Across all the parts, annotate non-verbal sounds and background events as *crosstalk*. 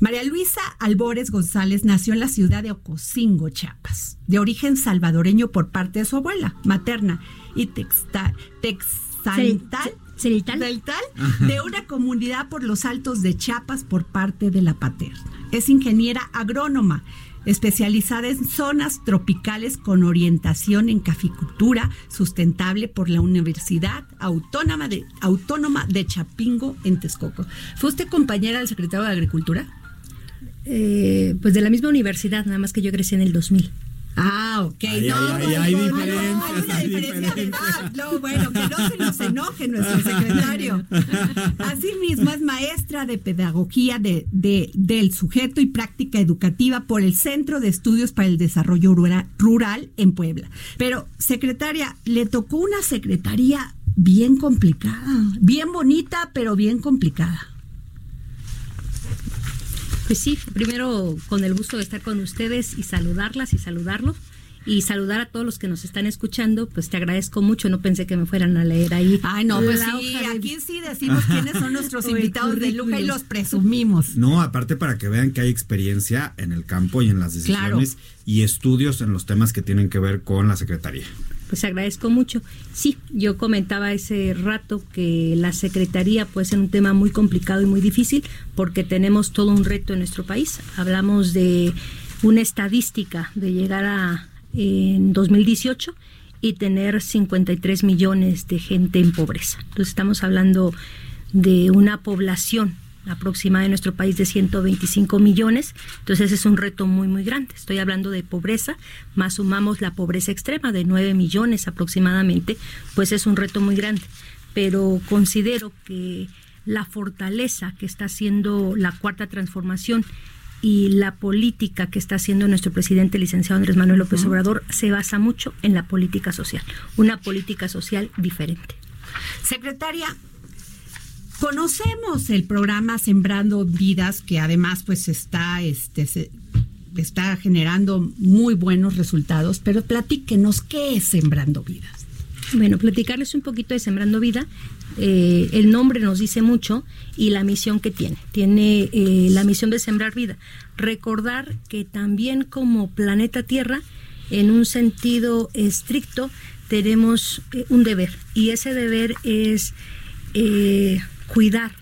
María Luisa Albores González nació en la ciudad de Ocosingo, Chiapas, de origen salvadoreño por parte de su abuela materna y texta, texantal. De una comunidad por los altos de Chiapas por parte de la paterna. Es ingeniera agrónoma, especializada en zonas tropicales con orientación en caficultura sustentable por la Universidad Autónoma de, Autónoma de Chapingo en Texcoco. ¿Fue usted compañera del secretario de Agricultura? Eh, pues de la misma universidad, nada más que yo crecí en el 2000. Ah, ok. Ahí no, no, hay no, hay una hay diferencia de edad. No, bueno, que no se nos enoje nuestro secretario. Asimismo, es maestra de pedagogía de, de- del sujeto y práctica educativa por el Centro de Estudios para el Desarrollo Rura- Rural en Puebla. Pero, secretaria, le tocó una secretaría bien complicada, bien bonita, pero bien complicada. Pues sí, primero con el gusto de estar con ustedes y saludarlas y saludarlos. Y saludar a todos los que nos están escuchando, pues te agradezco mucho, no pensé que me fueran a leer ahí. Ay, no, pues sí, aquí sí decimos quiénes son nuestros *laughs* invitados de lujo y los presumimos. No, aparte para que vean que hay experiencia en el campo y en las decisiones y estudios en los temas que tienen que ver con la Secretaría. Pues agradezco mucho. Sí, yo comentaba ese rato que la Secretaría puede ser un tema muy complicado y muy difícil porque tenemos todo un reto en nuestro país. Hablamos de una estadística de llegar a en 2018 y tener 53 millones de gente en pobreza. Entonces estamos hablando de una población aproximada en nuestro país de 125 millones. Entonces es un reto muy, muy grande. Estoy hablando de pobreza, más sumamos la pobreza extrema de 9 millones aproximadamente, pues es un reto muy grande. Pero considero que la fortaleza que está haciendo la cuarta transformación y la política que está haciendo nuestro presidente licenciado Andrés Manuel López Obrador se basa mucho en la política social, una política social diferente. Secretaria, conocemos el programa Sembrando Vidas, que además pues está, este, se- está generando muy buenos resultados, pero platíquenos, ¿qué es Sembrando Vidas? Bueno, platicarles un poquito de Sembrando Vida. Eh, el nombre nos dice mucho y la misión que tiene. Tiene eh, la misión de sembrar vida. Recordar que también como planeta Tierra, en un sentido estricto, tenemos eh, un deber. Y ese deber es eh, cuidar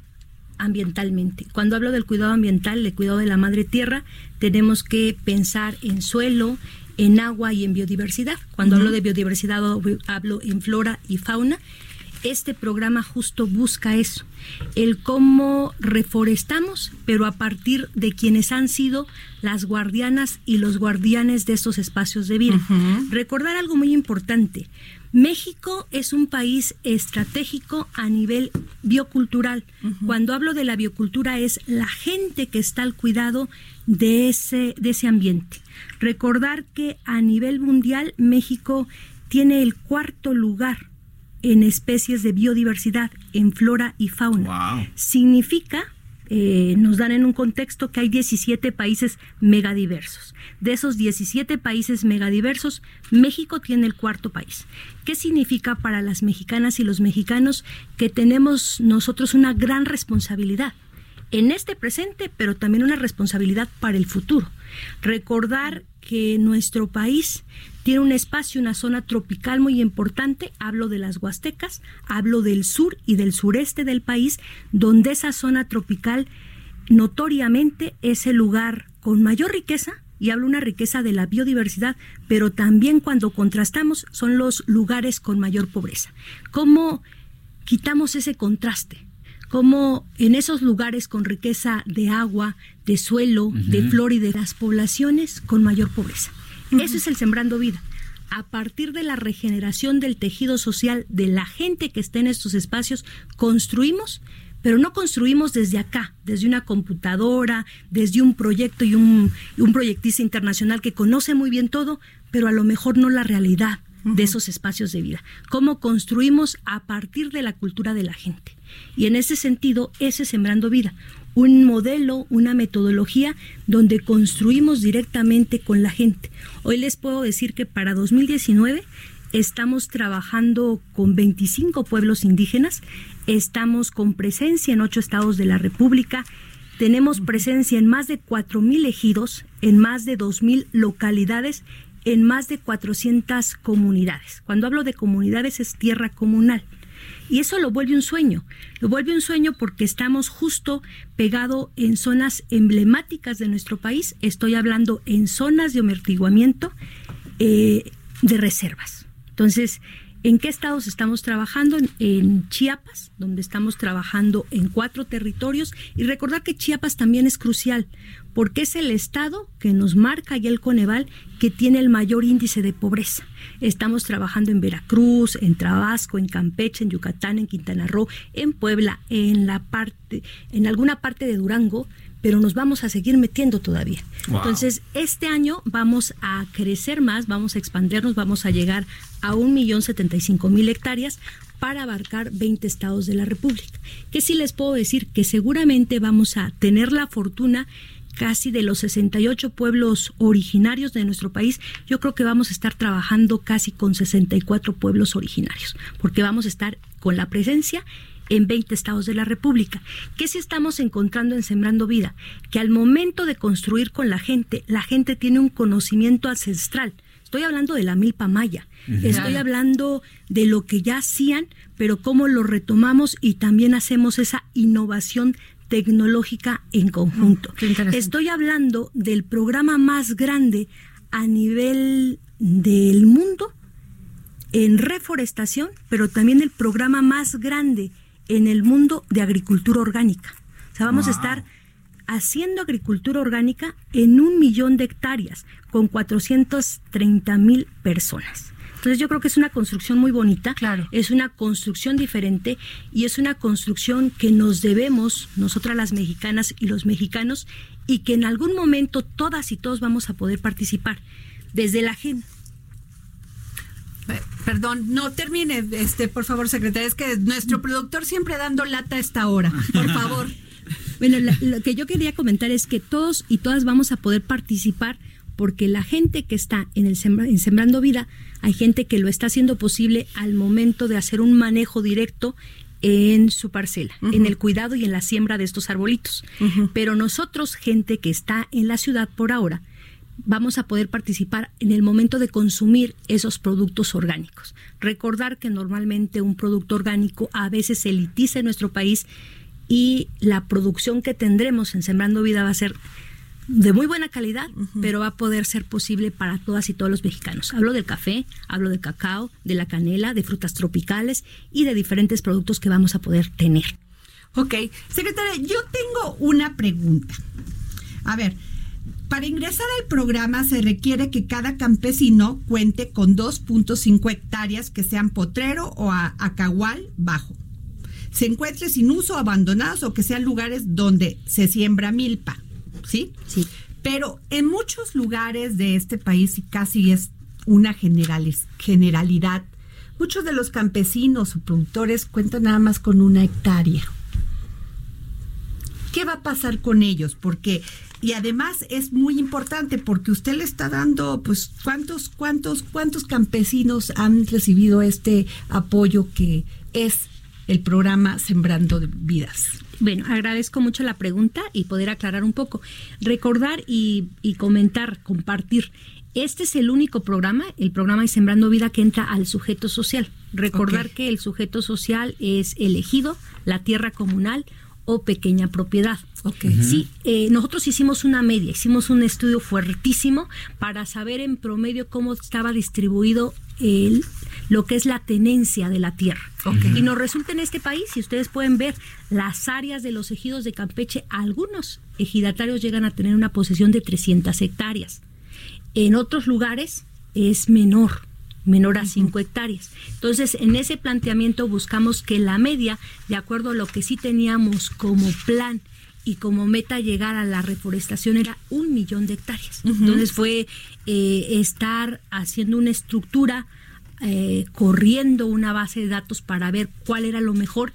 ambientalmente. Cuando hablo del cuidado ambiental, del cuidado de la madre tierra, tenemos que pensar en suelo, en agua y en biodiversidad. Cuando hablo de biodiversidad, hablo en flora y fauna. Este programa justo busca eso, el cómo reforestamos, pero a partir de quienes han sido las guardianas y los guardianes de estos espacios de vida. Recordar algo muy importante. México es un país estratégico a nivel biocultural. Cuando hablo de la biocultura es la gente que está al cuidado de ese, de ese ambiente. Recordar que a nivel mundial México tiene el cuarto lugar en especies de biodiversidad, en flora y fauna. Wow. Significa, eh, nos dan en un contexto que hay 17 países megadiversos. De esos 17 países megadiversos, México tiene el cuarto país. ¿Qué significa para las mexicanas y los mexicanos que tenemos nosotros una gran responsabilidad? en este presente, pero también una responsabilidad para el futuro. Recordar que nuestro país tiene un espacio, una zona tropical muy importante, hablo de las Huastecas, hablo del sur y del sureste del país, donde esa zona tropical notoriamente es el lugar con mayor riqueza, y hablo una riqueza de la biodiversidad, pero también cuando contrastamos son los lugares con mayor pobreza. ¿Cómo quitamos ese contraste? Cómo en esos lugares con riqueza de agua, de suelo, de flor y de las poblaciones con mayor pobreza. Eso es el sembrando vida. A partir de la regeneración del tejido social de la gente que está en estos espacios, construimos, pero no construimos desde acá, desde una computadora, desde un proyecto y un, un proyectista internacional que conoce muy bien todo, pero a lo mejor no la realidad de esos espacios de vida. Cómo construimos a partir de la cultura de la gente. Y en ese sentido, ese Sembrando Vida, un modelo, una metodología donde construimos directamente con la gente. Hoy les puedo decir que para 2019 estamos trabajando con 25 pueblos indígenas, estamos con presencia en ocho estados de la República, tenemos presencia en más de 4.000 ejidos, en más de 2.000 localidades en más de 400 comunidades. Cuando hablo de comunidades es tierra comunal. Y eso lo vuelve un sueño. Lo vuelve un sueño porque estamos justo pegado en zonas emblemáticas de nuestro país. Estoy hablando en zonas de amortiguamiento eh, de reservas. Entonces, ¿En qué estados estamos trabajando? En, Chiapas, donde estamos trabajando en cuatro territorios. Y recordar que Chiapas también es crucial, porque es el estado que nos marca y el Coneval que tiene el mayor índice de pobreza. Estamos trabajando en Veracruz, en Tabasco, en Campeche, en Yucatán, en Quintana Roo, en Puebla, en la parte, en alguna parte de Durango pero nos vamos a seguir metiendo todavía. Entonces, este año vamos a crecer más, vamos a expandirnos, vamos a llegar a un millón setenta y cinco mil hectáreas para abarcar 20 estados de la República. Que sí les puedo decir que seguramente vamos a tener la fortuna casi de los 68 pueblos originarios de nuestro país, yo creo que vamos a estar trabajando casi con 64 pueblos originarios, porque vamos a estar con la presencia en 20 estados de la República. ¿Qué si estamos encontrando en Sembrando Vida? Que al momento de construir con la gente, la gente tiene un conocimiento ancestral. Estoy hablando de la milpa maya, estoy hablando de lo que ya hacían, pero cómo lo retomamos y también hacemos esa innovación tecnológica en conjunto. Estoy hablando del programa más grande a nivel del mundo en reforestación, pero también el programa más grande en el mundo de agricultura orgánica. O sea, vamos a estar haciendo agricultura orgánica en un millón de hectáreas con 430 mil personas. Entonces yo creo que es una construcción muy bonita, claro. es una construcción diferente y es una construcción que nos debemos nosotras las mexicanas y los mexicanos y que en algún momento todas y todos vamos a poder participar desde la gente Perdón, no termine, este, por favor, secretaria. Es que nuestro productor siempre dando lata a esta hora. Por favor. *laughs* bueno, lo que yo quería comentar es que todos y todas vamos a poder participar porque la gente que está en el en Sembrando Vida, hay gente que lo está haciendo posible al momento de hacer un manejo directo en su parcela, en el cuidado y en la siembra de estos arbolitos. Pero nosotros, gente que está en la ciudad por ahora, vamos a poder participar en el momento de consumir esos productos orgánicos. Recordar que normalmente un producto orgánico a veces se elitiza en nuestro país y la producción que tendremos en Sembrando Vida va a ser de muy buena calidad, pero va a poder ser posible para todas y todos los mexicanos. Hablo del café, hablo del cacao, de la canela, de frutas tropicales y de diferentes productos que vamos a poder tener. Ok, secretaria, yo tengo una pregunta. A ver, para ingresar al programa se requiere que cada campesino cuente con 2.5 hectáreas que sean potrero o acahual bajo. Se encuentre sin uso, abandonados o que sean lugares donde se siembra milpa. ¿Sí? Sí. Pero en muchos lugares de este país, y casi es una generalidad, muchos de los campesinos o productores cuentan nada más con una hectárea. ¿Qué va a pasar con ellos? Porque y además es muy importante porque usted le está dando, pues, cuántos, cuántos, cuántos campesinos han recibido este apoyo que es el programa Sembrando Vidas. Bueno, agradezco mucho la pregunta y poder aclarar un poco. Recordar y, comentar, compartir. Este es el único programa, el programa de Sembrando Vida, que entra al sujeto social. Recordar que el sujeto social es elegido, la tierra comunal o pequeña propiedad. Sí, eh, nosotros hicimos una media, hicimos un estudio fuertísimo para saber en promedio cómo estaba distribuido el, lo que es la tenencia de la tierra. Y nos resulta en este país, si ustedes pueden ver las áreas de los ejidos de Campeche, algunos ejidatarios llegan a tener una posesión de 300 hectáreas. En otros lugares es menor, menor a 5 hectáreas. Entonces, en ese planteamiento buscamos que la media, de acuerdo a lo que sí teníamos como plan y como meta llegar a la reforestación era un millón de hectáreas. Entonces fue eh, estar haciendo una estructura, eh, corriendo una base de datos para ver cuál era lo mejor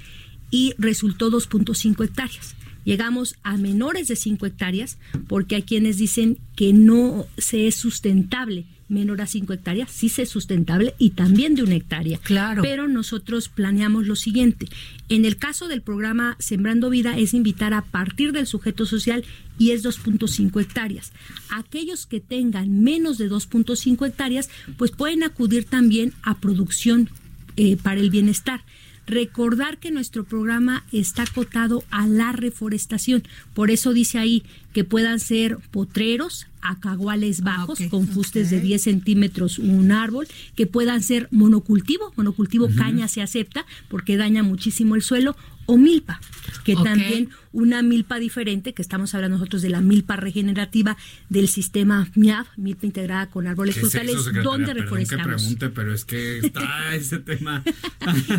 y resultó 2.5 hectáreas. Llegamos a menores de 5 hectáreas porque hay quienes dicen que no se es sustentable menor a 5 hectáreas, sí se es sustentable y también de una hectárea. Claro. Pero nosotros planeamos lo siguiente. En el caso del programa Sembrando Vida es invitar a partir del sujeto social y es 2.5 hectáreas. Aquellos que tengan menos de 2.5 hectáreas, pues pueden acudir también a producción eh, para el bienestar. Recordar que nuestro programa está acotado a la reforestación. Por eso dice ahí que puedan ser potreros, acaguales bajos, con fustes de 10 centímetros un árbol, que puedan ser monocultivo, monocultivo caña se acepta porque daña muchísimo el suelo, o milpa, que también una milpa diferente, que estamos hablando nosotros de la milpa regenerativa del sistema MIAF, milpa integrada con árboles frutales, donde reforestamos. pregunte, pero es que está *laughs* ese tema.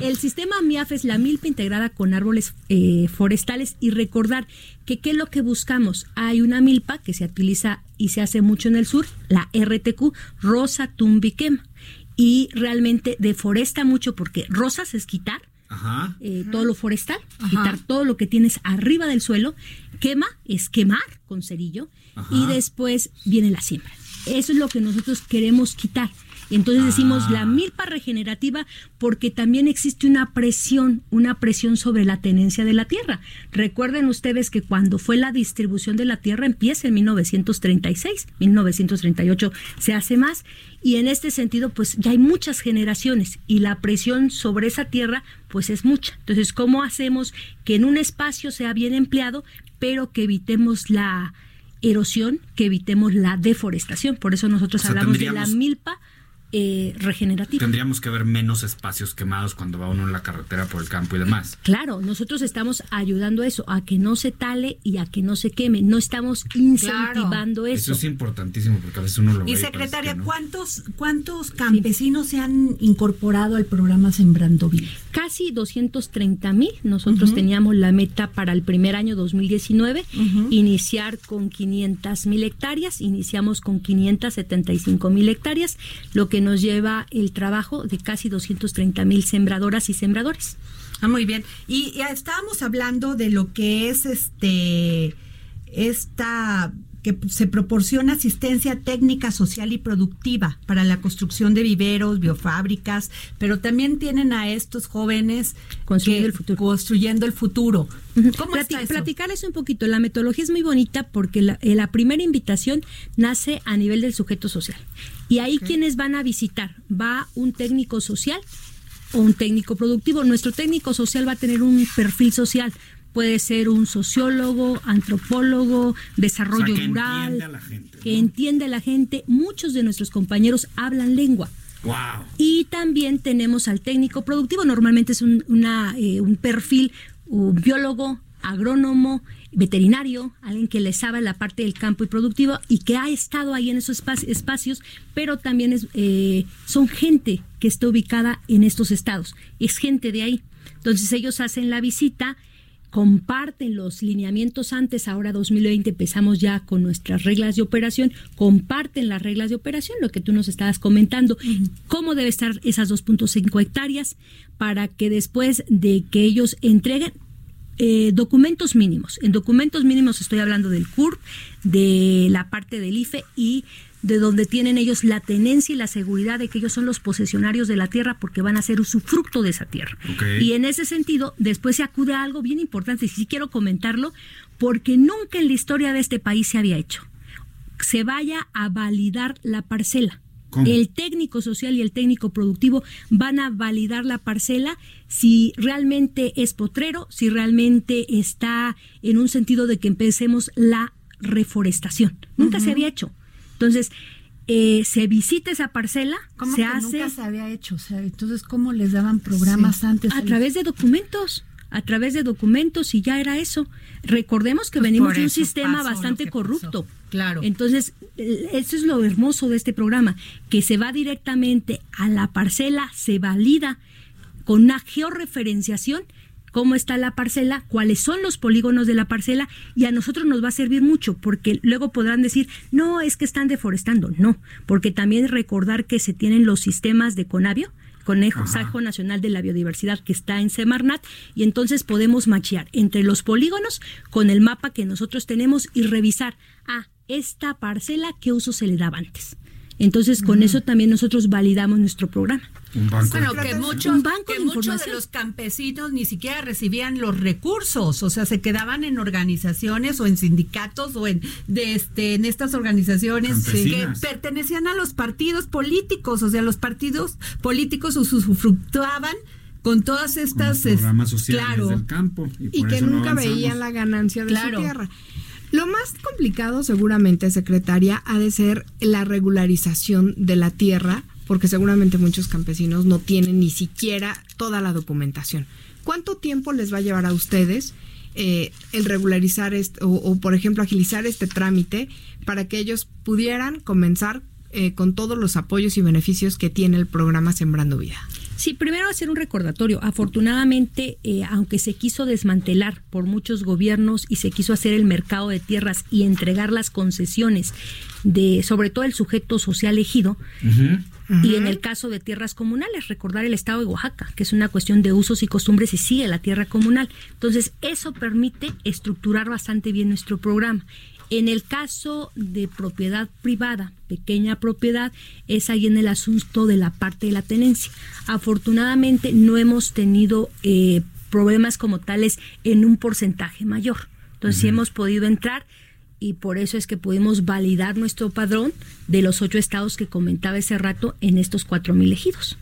El sistema MIAF es la milpa integrada con árboles eh, forestales y recordar que qué es lo que buscamos. Hay una milpa que se utiliza y se hace mucho en el sur, la RTQ, Rosa Tumbiquema, y realmente deforesta mucho porque rosas es quitar eh, todo lo forestal, quitar todo lo que tienes arriba del suelo, quema, es quemar con cerillo, y después viene la siembra. Eso es lo que nosotros queremos quitar. Entonces decimos la ah. milpa regenerativa porque también existe una presión, una presión sobre la tenencia de la tierra. Recuerden ustedes que cuando fue la distribución de la tierra empieza en 1936, 1938 se hace más y en este sentido pues ya hay muchas generaciones y la presión sobre esa tierra pues es mucha. Entonces, ¿cómo hacemos que en un espacio sea bien empleado, pero que evitemos la erosión, que evitemos la deforestación? Por eso nosotros hablamos de la milpa eh, regenerativa. Tendríamos que ver menos espacios quemados cuando va uno en la carretera por el campo y demás. Claro, nosotros estamos ayudando a eso, a que no se tale y a que no se queme. No estamos incentivando eso. Eso es importantísimo porque a veces uno lo ve. Y secretaria, ¿cuántos, ¿cuántos campesinos se han incorporado al programa Sembrando Vida? Casi 230 mil. Nosotros teníamos la meta para el primer año 2019, iniciar con 500 mil hectáreas. Iniciamos con 575 mil hectáreas, lo que nos lleva el trabajo de casi 230 mil sembradoras y sembradores. Ah, muy bien. Y, estábamos hablando de lo que es este esta que se proporciona asistencia técnica, social y productiva para la construcción de viveros, biofábricas, pero también tienen a estos jóvenes construyendo el futuro. Construyendo el futuro. ¿Cómo Platicarles un poquito. La metodología es muy bonita porque la, eh, la, primera invitación nace a nivel del sujeto social. Y ahí quienes van a visitar, va un técnico social o un técnico productivo. Nuestro técnico social va a tener un perfil social, puede ser un sociólogo, antropólogo, desarrollo que rural, entiende a la gente, que entiende a la gente. Muchos de nuestros compañeros hablan lengua. Wow. Y también tenemos al técnico productivo, normalmente es un, una, eh, un perfil un biólogo, agrónomo, veterinario, alguien que le sabe la parte del campo y productivo y que ha estado ahí en esos espacios, pero también es, eh, son gente que está ubicada en estos estados, es gente de ahí. Entonces ellos hacen la visita comparten los lineamientos antes, ahora 2020 empezamos ya con nuestras reglas de operación, comparten las reglas de operación, lo que tú nos estabas comentando, cómo debe estar esas 2.5 hectáreas para que después de que ellos entreguen eh, documentos mínimos. En documentos mínimos estoy hablando del CURP, de la parte del IFE y de donde tienen ellos la tenencia y la seguridad de que ellos son los posesionarios de la tierra porque van a ser usufructo de esa tierra. Y en ese sentido, después se acude a algo bien importante, y sí quiero comentarlo, porque nunca en la historia de este país se había hecho. Se vaya a validar la parcela. El técnico social y el técnico productivo van a validar la parcela si realmente es potrero, si realmente está en un sentido de que empecemos la reforestación. Nunca se había hecho. Entonces, eh, se visita esa parcela, se hace. Nunca se había hecho. O sea, entonces, ¿cómo les daban programas antes? A través de documentos a través de documentos y ya era eso. Recordemos que pues venimos de un sistema bastante corrupto. Claro. Entonces, eso es lo hermoso de este programa, que se va directamente a la parcela, se valida con una georreferenciación cómo está la parcela, cuáles son los polígonos de la parcela y a nosotros nos va a servir mucho porque luego podrán decir, no, es que están deforestando. No, porque también recordar que se tienen los sistemas de Conavio, Conejo, Sajo Nacional de la Biodiversidad que está en Semarnat y entonces podemos machear entre los polígonos con el mapa que nosotros tenemos y revisar, a ah, esta parcela, ¿qué uso se le daba antes? Entonces, con eso también nosotros validamos nuestro programa. Un banco. Bueno, que, muchos, que muchos de los campesinos ni siquiera recibían los recursos, o sea, se quedaban en organizaciones o en sindicatos o en de este en estas organizaciones que pertenecían a los partidos políticos, o sea, los partidos políticos usufructuaban con todas estas programas sociales del campo y, que nunca veían la ganancia de su tierra. Lo más complicado seguramente, secretaria, ha de ser la regularización de la tierra, porque seguramente muchos campesinos no tienen ni siquiera toda la documentación. ¿Cuánto tiempo les va a llevar a ustedes eh, el regularizar o, o, por ejemplo, agilizar este trámite para que ellos pudieran comenzar eh, con todos los apoyos y beneficios que tiene el programa Sembrando Vida? Sí, primero hacer un recordatorio. Afortunadamente, eh, aunque se quiso desmantelar por muchos gobiernos y se quiso hacer el mercado de tierras y entregar las concesiones de, sobre todo el sujeto social ejido, y en el caso de tierras comunales, recordar el estado de Oaxaca, que es una cuestión de usos y costumbres y sigue la tierra comunal. Entonces, eso permite estructurar bastante bien nuestro programa. En el caso de propiedad privada, pequeña propiedad, es ahí en el asunto de la parte de la tenencia. Afortunadamente no hemos tenido eh, problemas como tales en un porcentaje mayor. Entonces sí hemos podido entrar y por eso es que pudimos validar nuestro padrón de los ocho estados que comentaba ese rato en estos cuatro mil ejidos.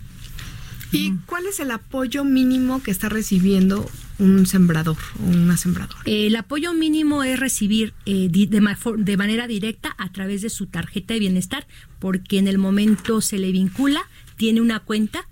¿Y cuál es el apoyo mínimo que está recibiendo un sembrador o una sembradora? El apoyo mínimo es recibir eh, de, manera directa a través de su tarjeta de bienestar, porque en el momento se le vincula, tiene una cuenta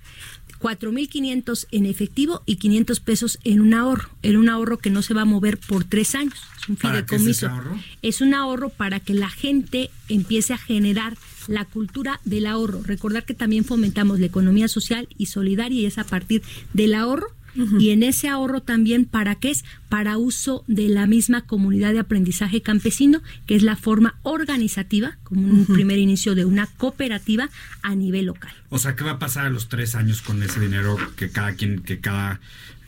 4.500 en efectivo y 500 pesos en un ahorro, en un ahorro que no se va a mover por tres años. Es un fideicomiso. Es, ahorro? es un ahorro para que la gente empiece a generar la cultura del ahorro. Recordar que también fomentamos la economía social y solidaria y es a partir del ahorro. Y en ese ahorro también para qué es para uso de la misma comunidad de aprendizaje campesino que es la forma organizativa como un primer inicio de una cooperativa a nivel local. O sea qué va a pasar a los tres años con ese dinero que cada quien que cada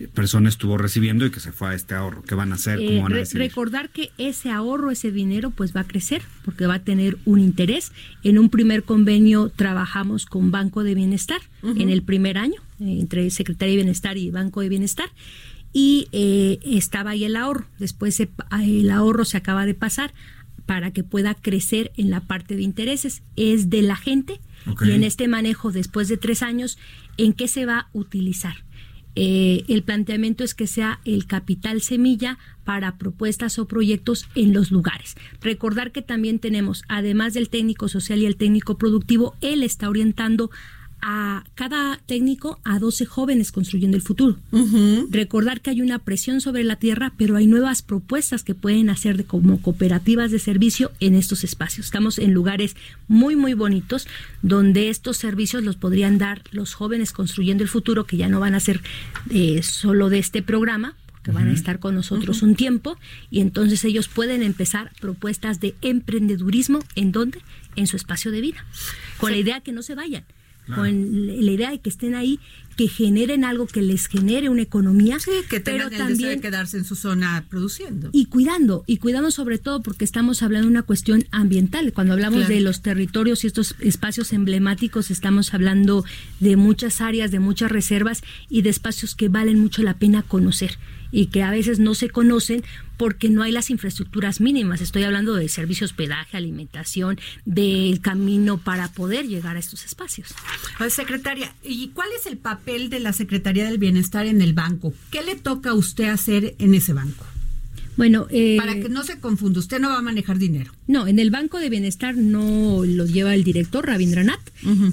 persona estuvo recibiendo y que se fue a este ahorro. Qué van a hacer cómo van a eh, recordar que ese ahorro ese dinero pues va a crecer porque va a tener un interés. En un primer convenio trabajamos con Banco de Bienestar en el primer año entre Secretaría de Bienestar y Banco de Bienestar. Y eh, estaba ahí el ahorro. Después el ahorro se acaba de pasar para que pueda crecer en la parte de intereses. Es de la gente. Y en este manejo después de tres años, ¿en qué se va a utilizar? Eh, el planteamiento es que sea el capital semilla para propuestas o proyectos en los lugares. Recordar que también tenemos, además del técnico social y el técnico productivo, él está orientando a cada técnico a 12 jóvenes construyendo el futuro. Recordar que hay una presión sobre la tierra, pero hay nuevas propuestas que pueden hacer de, como cooperativas de servicio en estos espacios. Estamos en lugares muy, muy bonitos donde estos servicios los podrían dar los jóvenes construyendo el futuro, que ya no van a ser eh, solo de este programa, que van a estar con nosotros un tiempo y entonces ellos pueden empezar propuestas de emprendedurismo en donde en su espacio de vida con la idea que no se vayan con la idea de que estén ahí, que generen algo que les genere una economía, sí, que tengan pero también de quedarse en su zona produciendo y cuidando y cuidando sobre todo porque estamos hablando de una cuestión ambiental. Cuando hablamos de los territorios y estos espacios emblemáticos, estamos hablando de muchas áreas, de muchas reservas y de espacios que valen mucho la pena conocer y que a veces no se conocen porque no hay las infraestructuras mínimas. Estoy hablando de servicios, hospedaje, alimentación, del camino para poder llegar a estos espacios. Secretaria, ¿y cuál es el papel de la Secretaría del Bienestar en el banco? ¿Qué le toca a usted hacer en ese banco? Bueno, eh, para que no se confunda, usted no va a manejar dinero. No, en el Banco de Bienestar no lo lleva el director Rabindranath.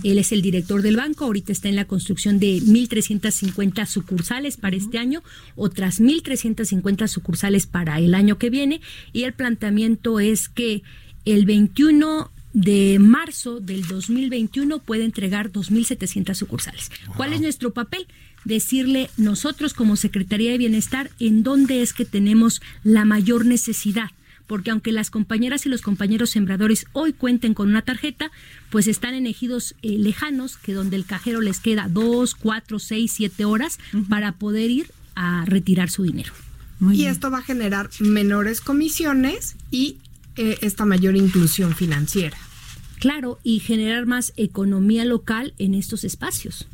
Él es el director del banco. Ahorita está en la construcción de 1.350 sucursales para este año, otras 1.350 sucursales para el año que viene. Y el planteamiento es que el 21 de marzo del 2021 puede entregar 2.700 sucursales. ¿Cuál es nuestro papel? decirle nosotros como Secretaría de Bienestar en dónde es que tenemos la mayor necesidad porque aunque las compañeras y los compañeros sembradores hoy cuenten con una tarjeta, pues están en ejidos eh, lejanos, que donde el cajero les queda dos, cuatro, seis, siete horas para poder ir a retirar su dinero. y esto va a generar menores comisiones y eh, esta mayor inclusión financiera. Claro, y generar más economía local en estos espacios.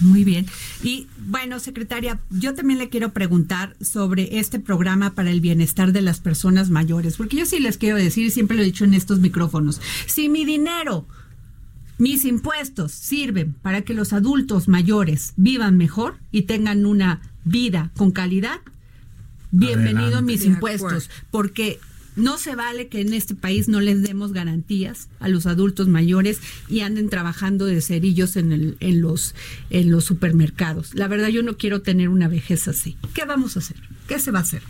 Muy bien. Y bueno, secretaria, yo también le quiero preguntar sobre este programa para el bienestar de las personas mayores, porque yo sí les quiero decir, siempre lo he dicho en estos micrófonos, si mi dinero, mis impuestos sirven para que los adultos mayores vivan mejor y tengan una vida con calidad, bienvenido mis impuestos, porque no se vale que en este país no les demos garantías a los adultos mayores y anden trabajando de cerillos en, el, en, los, en los supermercados. La verdad, yo no quiero tener una vejez así. ¿Qué vamos a hacer? ¿Qué se va a hacer?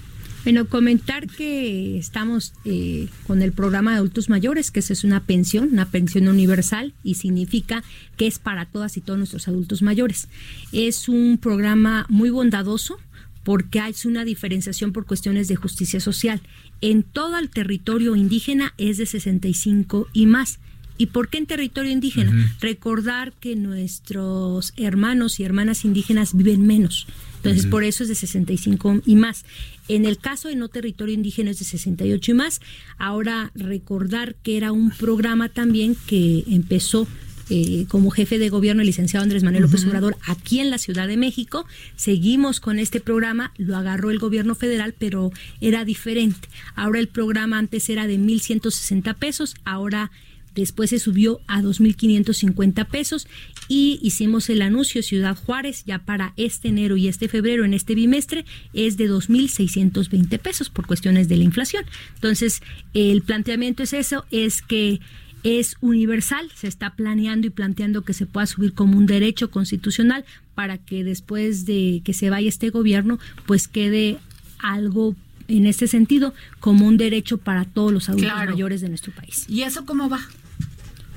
Bueno, comentar que estamos eh, con el programa de adultos mayores, que es una pensión, una pensión universal, y significa que es para todas y todos nuestros adultos mayores. Es un programa muy bondadoso, porque hay una diferenciación por cuestiones de justicia social. En todo el territorio indígena es de 65 y más. ¿Y por qué en territorio indígena? Recordar que nuestros hermanos y hermanas indígenas viven menos. Entonces, por eso es de 65 y más. En el caso de no territorio indígena es de 68 y más. Ahora, recordar que era un programa también que empezó eh, como jefe de gobierno el licenciado Andrés Manuel López Obrador aquí en la Ciudad de México. Seguimos con este programa, lo agarró el gobierno federal, pero era diferente. Ahora el programa antes era de 1.160 pesos, ahora después se subió a 2.550 pesos y hicimos el anuncio Ciudad Juárez ya para este enero y este febrero en este bimestre es de 2.620 pesos por cuestiones de la inflación. Entonces, el planteamiento es eso, es que es universal, se está planeando y planteando que se pueda subir como un derecho constitucional para que después de que se vaya este gobierno, pues quede algo en este sentido como un derecho para todos los adultos mayores de nuestro país. ¿Y eso cómo va?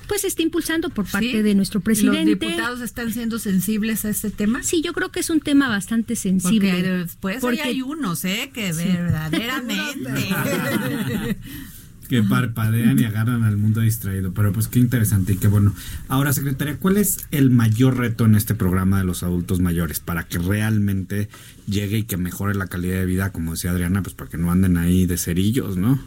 Pues se está impulsando por parte de nuestro presidente. ¿Los diputados están siendo sensibles a este tema? Sí, yo creo que es un tema bastante sensible. Porque después hay unos, ¿eh? Que verdaderamente... *laughs* que parpadean y agarran al mundo distraído. Pero pues qué interesante y qué bueno. Ahora, secretaria, ¿cuál es el mayor reto en este programa de los adultos mayores para que realmente llegue y que mejore la calidad de vida, como decía Adriana, pues para que no anden ahí de cerillos, ¿no?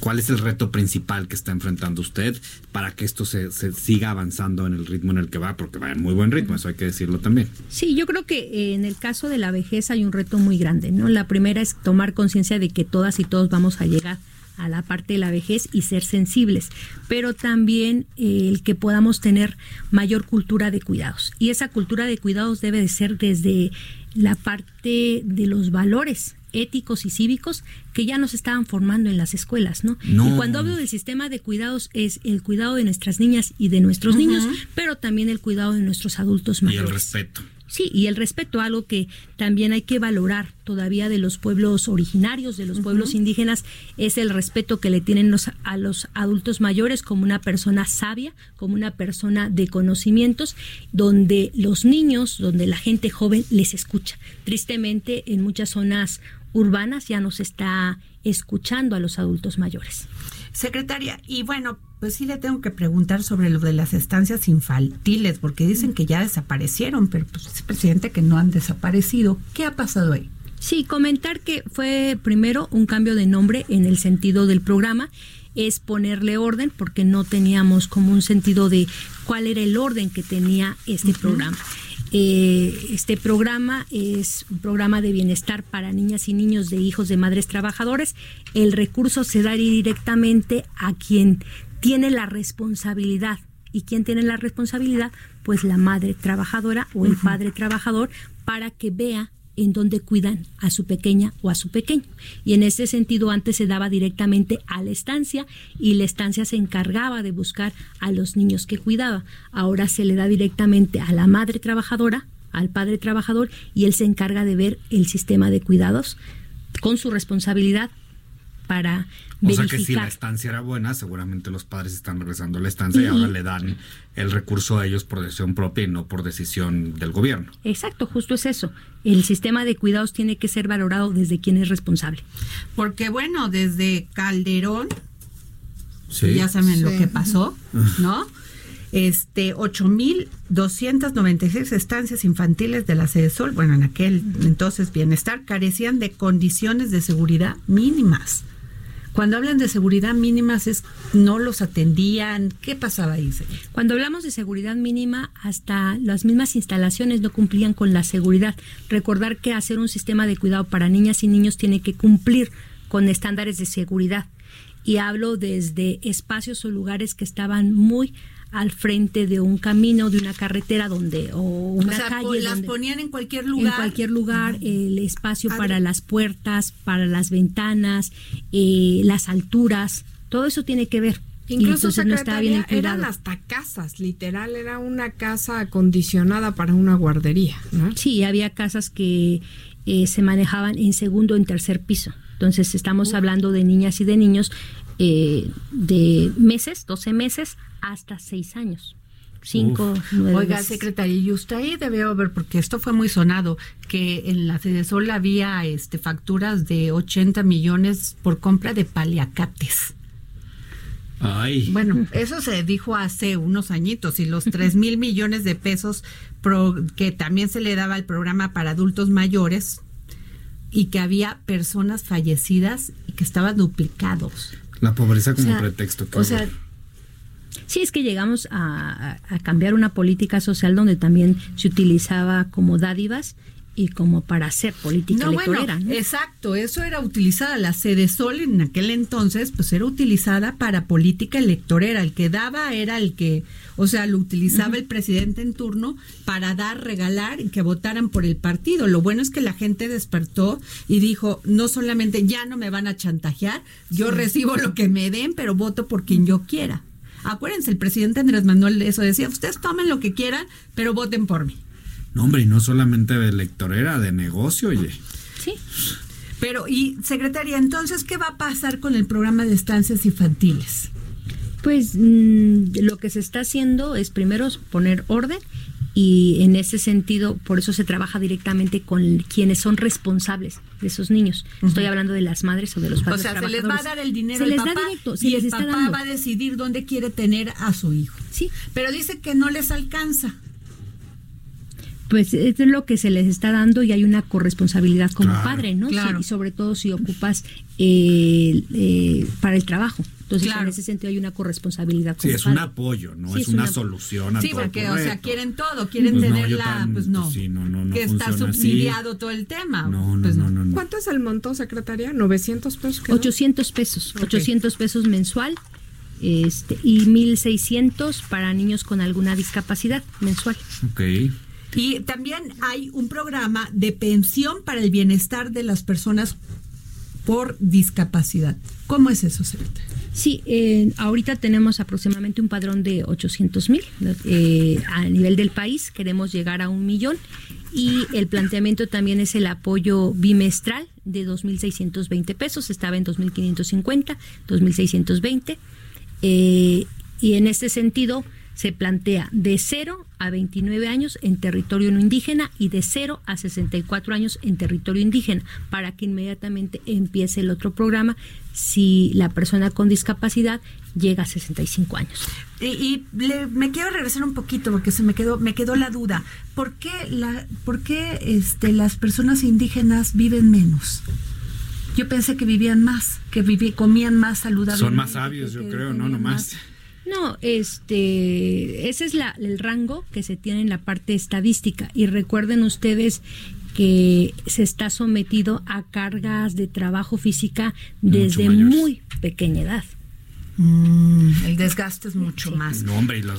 ¿Cuál es el reto principal que está enfrentando usted para que esto se, siga avanzando en el ritmo en el que va? Porque va en muy buen ritmo, eso hay que decirlo también. Sí, yo creo que eh, en el caso de la vejez hay un reto muy grande, ¿no? La primera es tomar conciencia de que todas y todos vamos a llegar a la parte de la vejez y ser sensibles, pero también eh, el que podamos tener mayor cultura de cuidados. Y esa cultura de cuidados debe de ser desde la parte de los valores éticos y cívicos que ya nos estaban formando en las escuelas, ¿no? Y cuando hablo del sistema de cuidados es el cuidado de nuestras niñas y de nuestros niños, pero también el cuidado de nuestros adultos mayores. Y el respeto. Sí, y el respeto, algo que también hay que valorar todavía de los pueblos originarios, de los pueblos indígenas, es el respeto que le tienen los, a los adultos mayores como una persona sabia, como una persona de conocimientos, donde los niños, donde la gente joven les escucha. Tristemente, en muchas zonas urbanas ya no se está escuchando a los adultos mayores. Secretaria, y bueno, pues sí le tengo que preguntar sobre lo de las estancias infantiles, porque dicen que ya desaparecieron, pero pues es presidente que no han desaparecido. ¿Qué ha pasado ahí? Sí, comentar que fue primero un cambio de nombre en el sentido del programa, es ponerle orden, porque no teníamos como un sentido de cuál era el orden que tenía este programa. Eh, este programa es un programa de bienestar para niñas y niños de hijos de madres trabajadoras. El recurso se da directamente a quien tiene la responsabilidad. ¿Y quién tiene la responsabilidad? Pues la madre trabajadora o el padre trabajador para que vea en donde cuidan a su pequeña o a su pequeño. Y en ese sentido antes se daba directamente a la estancia y la estancia se encargaba de buscar a los niños que cuidaba. Ahora se le da directamente a la madre trabajadora, al padre trabajador y él se encarga de ver el sistema de cuidados con su responsabilidad para o sea que si la estancia era buena, seguramente los padres están regresando a la estancia y, ahora le dan el recurso a ellos por decisión propia y no por decisión del gobierno. Exacto, justo es eso. El sistema de cuidados tiene que ser valorado desde quien es responsable. Porque bueno, desde Calderón, ya saben lo que pasó, ¿no? Este, 8.296 estancias infantiles de la sede Sol, bueno, en aquel entonces bienestar, carecían de condiciones de seguridad mínimas. Cuando hablan de seguridad mínimas es no los atendían, ¿qué pasaba ahí? Cuando hablamos de seguridad mínima, hasta las mismas instalaciones no cumplían con la seguridad. Recordar que hacer un sistema de cuidado para niñas y niños tiene que cumplir con estándares de seguridad. Y hablo desde espacios o lugares que estaban muy al frente de un camino, de una carretera donde o una calle. Las ponían en cualquier lugar. En cualquier lugar, el espacio para las puertas, para las ventanas, eh, las alturas, todo eso tiene que ver. Incluso no estaba bien eran hasta casas, literal, era una casa acondicionada para una guardería, ¿no? Sí, había casas que eh, se manejaban en segundo o en tercer piso. Entonces estamos hablando de niñas y de niños eh, de meses, 12 meses, hasta 6 años. Cinco, nueve Oiga, secretaria, y usted ahí debe ver, porque esto fue muy sonado, que en la Sol había este, facturas de 80 millones por compra de paliacates. Ay. Bueno, eso se dijo hace unos añitos y los 3 mil millones de pesos que también se le daba al programa para adultos mayores y que había personas fallecidas y que estaban duplicados. La pobreza como pretexto. O sea, sí es que llegamos a, cambiar una política social donde también se utilizaba como dádivas y como para hacer política no, Bueno, Exacto, eso era utilizada. La sede Sol en aquel entonces, pues era utilizada para política electorera. El que daba era el que, o sea, lo utilizaba el presidente en turno para dar, regalar y que votaran por el partido. Lo bueno es que la gente despertó y dijo, no solamente ya no me van a chantajear, yo recibo lo que me den, pero voto por quien yo quiera. Acuérdense, el presidente Andrés Manuel eso decía, ustedes tomen lo que quieran, pero voten por mí. No, hombre, y no solamente de electorera, de negocio, oye. Sí. Pero, y secretaria, entonces, ¿qué va a pasar con el programa de estancias infantiles? Pues mm, lo que se está haciendo es primero poner orden y en ese sentido, por eso se trabaja directamente con quienes son responsables de esos niños. Estoy hablando de las madres o de los padres. O sea, se les va a dar el dinero se les da directo, y el papá va a decidir dónde quiere tener a su hijo. Sí. Pero dice que no les alcanza pues es lo que se les está dando y hay una corresponsabilidad como padre, ¿no? y sobre todo si ocupas eh, eh, para el trabajo. Entonces, en ese sentido hay una corresponsabilidad. Sí, es un apoyo, no es, una, solución. A sí, porque, o sea, quieren todo, quieren pues tener la. pues no. Sí, no, no, que está subsidiado todo el tema. No, pues no, no, ¿Cuánto es el monto, secretaria? ¿900 pesos? 800 pesos. 800 pesos mensual este, y 1.600 para niños con alguna discapacidad mensual. Ok. Y también hay un programa de pensión para el bienestar de las personas por discapacidad. ¿Cómo es eso, secretaria? Sí, eh, ahorita tenemos aproximadamente un padrón de 800 mil eh, a nivel del país. Queremos llegar a un millón y el planteamiento también es el apoyo bimestral de 2.620 pesos. Estaba en 2.550, 2.620. Eh, y en este sentido se plantea de 0 a 29 años en territorio no indígena y de 0 a 64 años en territorio indígena, para que inmediatamente empiece el otro programa si la persona con discapacidad llega a 65 años. Y, me quiero regresar un poquito porque se me quedó me quedó la duda. ¿Por qué la por qué este las personas indígenas viven menos? Yo pensé que vivían más, que viví, comían más saludablemente. Son más sabios, yo creo, no nomás. No, este, ese es la, el rango que se tiene en la parte estadística. Y recuerden ustedes que se está sometido a cargas de trabajo física desde muy pequeña edad. Mm, el desgaste es mucho más.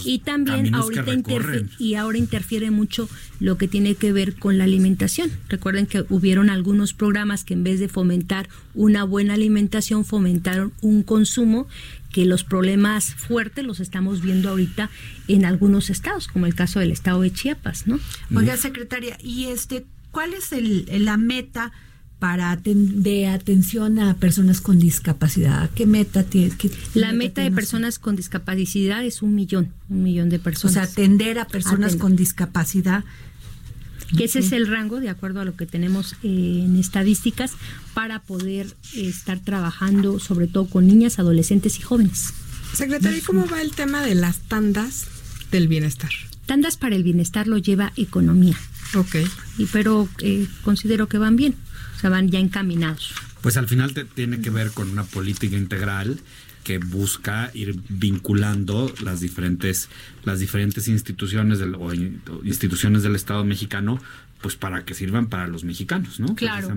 y, también ahorita interfiere, y ahora interfiere mucho lo que tiene que ver con la alimentación. Recuerden que hubieron algunos programas que en vez de fomentar una buena alimentación fomentaron un consumo que los problemas fuertes los estamos viendo ahorita en algunos estados, como el caso del estado de Chiapas, ¿no? Oiga, secretaria, y este, ¿cuál es el, la meta? Para de atención a personas con discapacidad? ¿Qué meta tiene? la meta, de personas con discapacidad es un millón, un millón de personas. O sea, atender a personas con discapacidad. Que ese es el rango, de acuerdo a lo que tenemos eh, en estadísticas, para poder eh, estar trabajando sobre todo con niñas, adolescentes y jóvenes. Secretaria, ¿y cómo va el tema de las tandas del bienestar? Tandas para el bienestar lo lleva economía. Ok. Y, pero eh, considero que van bien sea, van ya encaminados. Pues al final te, tiene que ver con una política integral que busca ir vinculando las diferentes las diferentes instituciones del, o instituciones del Estado mexicano pues para que sirvan para los mexicanos, ¿no? Claro.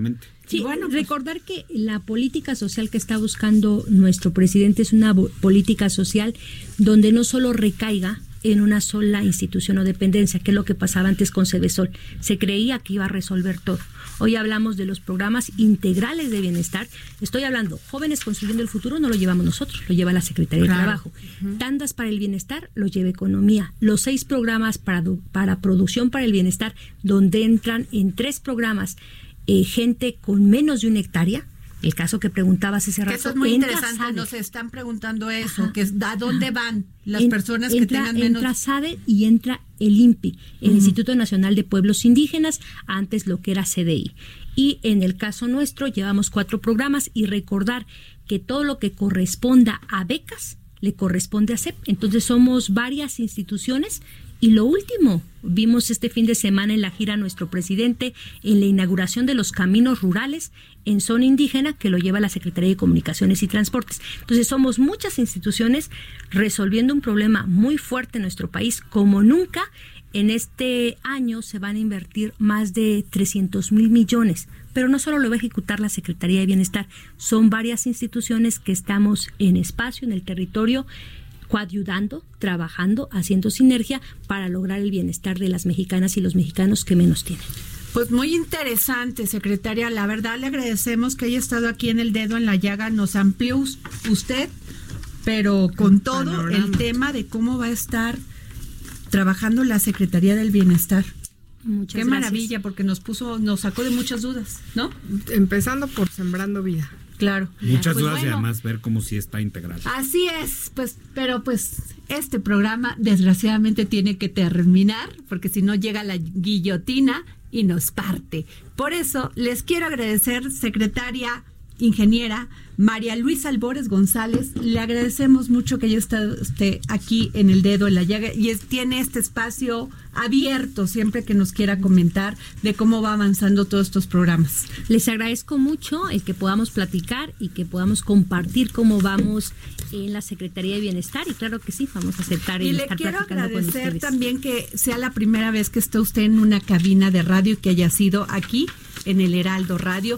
Sí, bueno, pues recordar que la política social que está buscando nuestro presidente es una política social donde no solo recaiga en una sola institución o dependencia, que es lo que pasaba antes con Cedesol. Se creía que iba a resolver todo. Hoy hablamos de los programas integrales de bienestar. Estoy hablando, jóvenes construyendo el futuro no lo llevamos nosotros, lo lleva la Secretaría de Trabajo. Tandas para el bienestar lo lleva Economía. Los seis programas para, para producción para el bienestar, donde entran en tres programas eh, gente con menos de una hectárea, el caso que preguntabas ese rato. Eso es muy interesante, nos están preguntando eso, que es a dónde van las personas que tengan menos. Entra SADE y entra el INPI, el Instituto Nacional de Pueblos Indígenas, antes lo que era CDI. Y en el caso nuestro llevamos cuatro programas y recordar que todo lo que corresponda a becas le corresponde a CEP. Entonces somos varias instituciones y lo último, vimos este fin de semana en la gira nuestro presidente en la inauguración de los caminos rurales en zona indígena que lo lleva la Secretaría de Comunicaciones y Transportes. Entonces somos muchas instituciones resolviendo un problema muy fuerte en nuestro país como nunca. En este año se van a invertir más de 300 mil millones, pero no solo lo va a ejecutar la Secretaría de Bienestar, son varias instituciones que estamos en espacio, en el territorio, coayudando, trabajando, haciendo sinergia para lograr el bienestar de las mexicanas y los mexicanos que menos tienen. Pues muy interesante, secretaria. La verdad le agradecemos que haya estado aquí en el dedo en la llaga. Nos amplió usted, pero con todo el tema de cómo va a estar trabajando la Secretaría del Bienestar. Muchas Qué maravilla, porque nos puso, nos sacó de muchas dudas, ¿no? Empezando por Sembrando Vida. Claro. Muchas pues dudas y además ver cómo si está integral. Así es, pues, pero pues este programa desgraciadamente tiene que terminar, porque si no llega la guillotina y nos parte. Por eso les quiero agradecer, secretaria ingeniera María Luisa Albores González. Le agradecemos mucho que haya estado usted aquí en el dedo en la llaga y tiene este espacio abierto siempre que nos quiera comentar de cómo va avanzando todos estos programas. Les agradezco mucho el que podamos platicar y que podamos compartir cómo vamos en la Secretaría de Bienestar y claro que sí, vamos a aceptar y le quiero agradecer también que sea la primera vez que esté usted en una cabina de radio y que haya sido aquí en el Heraldo Radio.